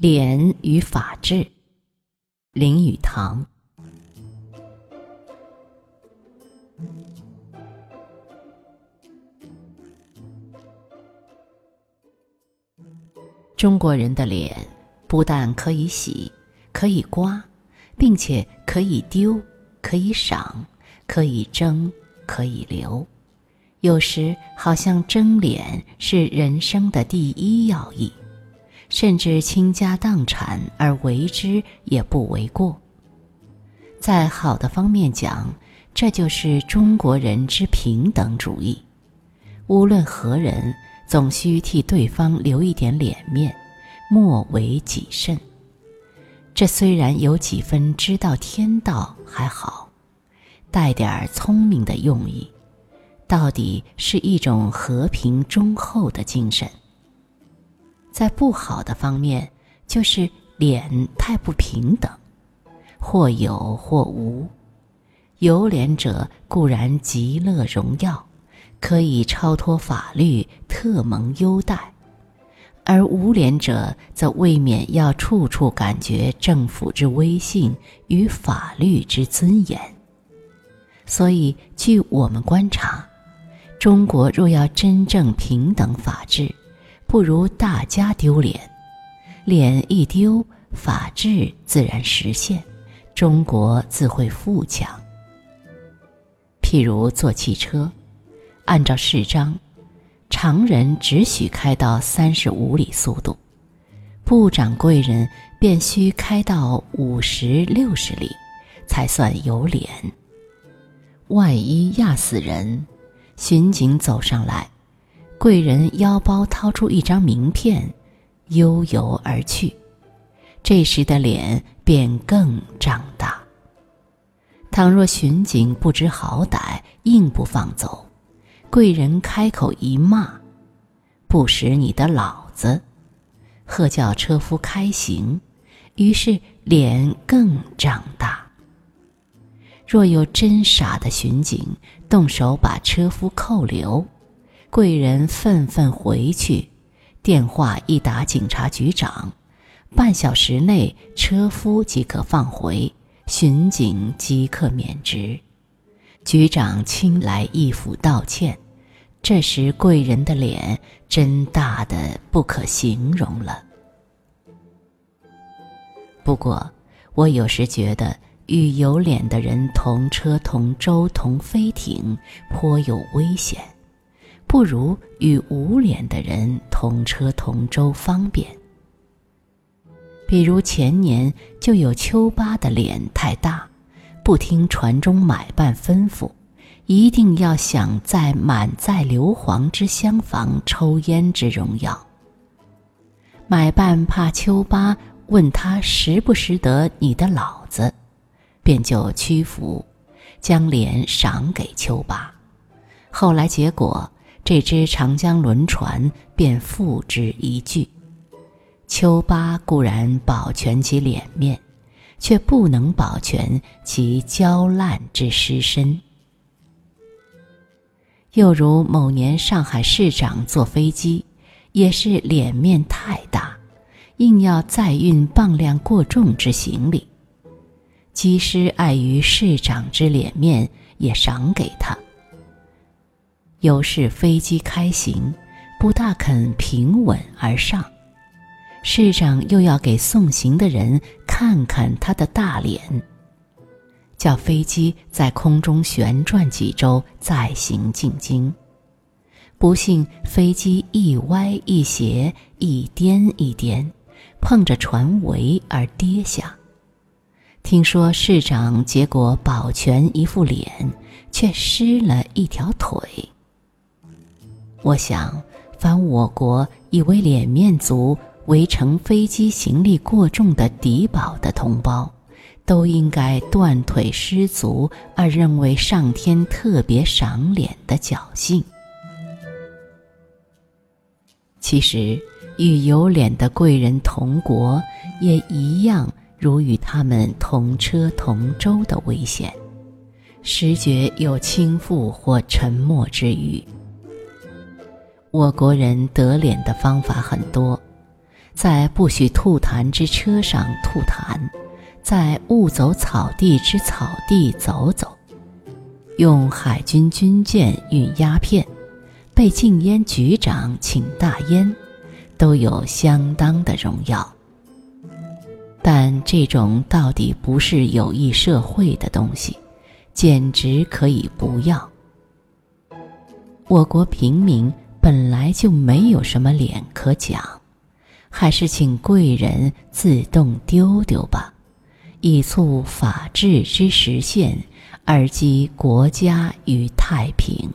脸与法治，林语堂。中国人的脸不但可以洗，可以刮，并且可以丢，可以赏，可以争，可以留。有时好像争脸是人生的第一要义。甚至倾家荡产而为之也不为过。在好的方面讲，这就是中国人之平等主义。无论何人，总需替对方留一点脸面，莫为己甚。这虽然有几分知道天道还好，带点儿聪明的用意，到底是一种和平忠厚的精神。在不好的方面，就是脸太不平等，或有或无。有脸者固然极乐荣耀，可以超脱法律，特蒙优待；而无脸者则未免要处处感觉政府之威信与法律之尊严。所以，据我们观察，中国若要真正平等法治，不如大家丢脸，脸一丢，法治自然实现，中国自会富强。譬如坐汽车，按照市章，常人只许开到三十五里速度，部长贵人便需开到五十六十里，才算有脸。万一压死人，巡警走上来。贵人腰包掏出一张名片，悠游而去。这时的脸便更胀大。倘若巡警不知好歹，硬不放走，贵人开口一骂：“不识你的老子！”喝叫车夫开行，于是脸更胀大。若有真傻的巡警，动手把车夫扣留。贵人愤愤回去，电话一打警察局长，半小时内车夫即可放回，巡警即刻免职。局长亲来义府道歉，这时贵人的脸真大的不可形容了。不过，我有时觉得与有脸的人同车同舟同飞艇，颇有危险。不如与无脸的人同车同舟方便。比如前年就有丘巴的脸太大，不听船中买办吩咐，一定要享在满载硫磺之厢房抽烟之荣耀。买办怕丘巴问他识不识得你的老子，便就屈服，将脸赏给丘巴。后来结果。这只长江轮船便付之一炬。丘八固然保全其脸面，却不能保全其焦烂之尸身。又如某年上海市长坐飞机，也是脸面太大，硬要载运磅量过重之行李，机师碍于市长之脸面，也赏给他。有是飞机开行，不大肯平稳而上，市长又要给送行的人看看他的大脸，叫飞机在空中旋转几周再行进京。不幸飞机一歪一斜，一颠一颠，碰着船桅而跌下。听说市长结果保全一副脸，却失了一条腿。我想，凡我国以为脸面足为乘飞机行李过重的敌保的同胞，都应该断腿失足而认为上天特别赏脸的侥幸。其实，与有脸的贵人同国，也一样如与他们同车同舟的危险，时觉有倾覆或沉默之余。我国人得脸的方法很多，在不许吐痰之车上吐痰，在勿走草地之草地走走，用海军军舰运鸦片，被禁烟局长请大烟，都有相当的荣耀。但这种到底不是有益社会的东西，简直可以不要。我国平民本来就没有什么脸可讲。还是请贵人自动丢丢吧。以促法治之实现而积国家与太平。